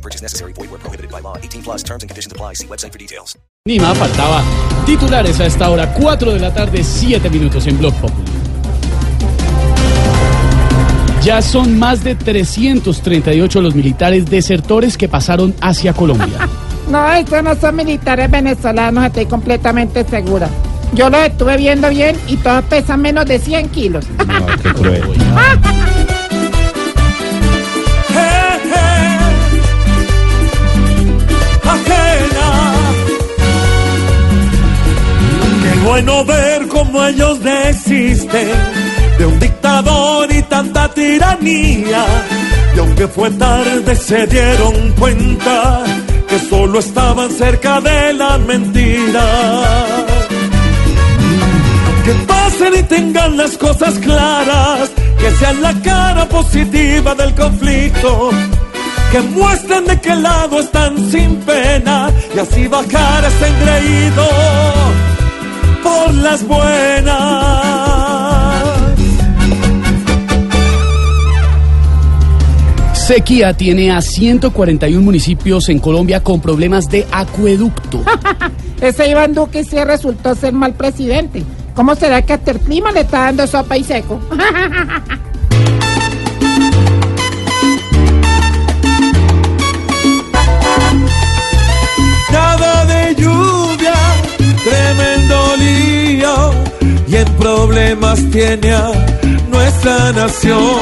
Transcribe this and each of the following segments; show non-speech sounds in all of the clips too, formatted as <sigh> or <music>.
No purchase necessary. Void where prohibited by law. 18 plus terms and conditions apply. See website for details. Ni más faltaba. Titulares a esta hora, 4 de la tarde, 7 minutos en Blog Popular. Ya son más de 338 los militares desertores que pasaron hacia Colombia. <laughs> No, estos no son militares venezolanos, estoy completamente segura. Yo los estuve viendo bien y todos pesan menos de 100 kilos. No, qué cruel. <laughs> bueno ver cómo ellos desisten de un dictador y tanta tiranía. Y aunque fue tarde se dieron cuenta que solo estaban cerca de la mentira. Que pasen y tengan las cosas claras, que sean la cara positiva del conflicto, que muestren de qué lado están sin pena y así bajar ese engreído las buenas. Sequía tiene a 141 municipios en Colombia con problemas de acueducto. <laughs> Ese Iván Duque sí resultó ser mal presidente. ¿Cómo será que hasta el clima le está dando sopa y seco? <laughs> problemas tiene a nuestra nación.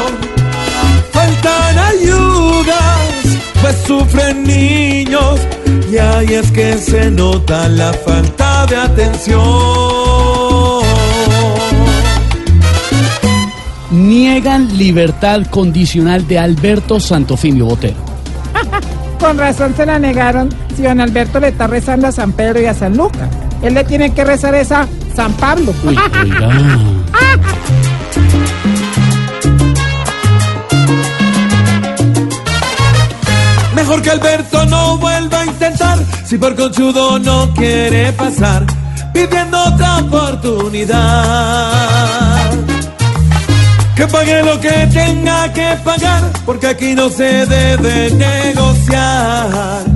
Faltan ayudas, pues sufren niños y ahí es que se nota la falta de atención. Niegan libertad condicional de Alberto Santofimio Botero. <laughs> Con razón se la negaron si don Alberto le está rezando a San Pedro y a San Lucas. Él le tiene que rezar esa San Pablo. Uy, oiga. <laughs> Mejor que Alberto no vuelva a intentar, si por conchudo no quiere pasar, pidiendo otra oportunidad. Que pague lo que tenga que pagar, porque aquí no se debe negociar.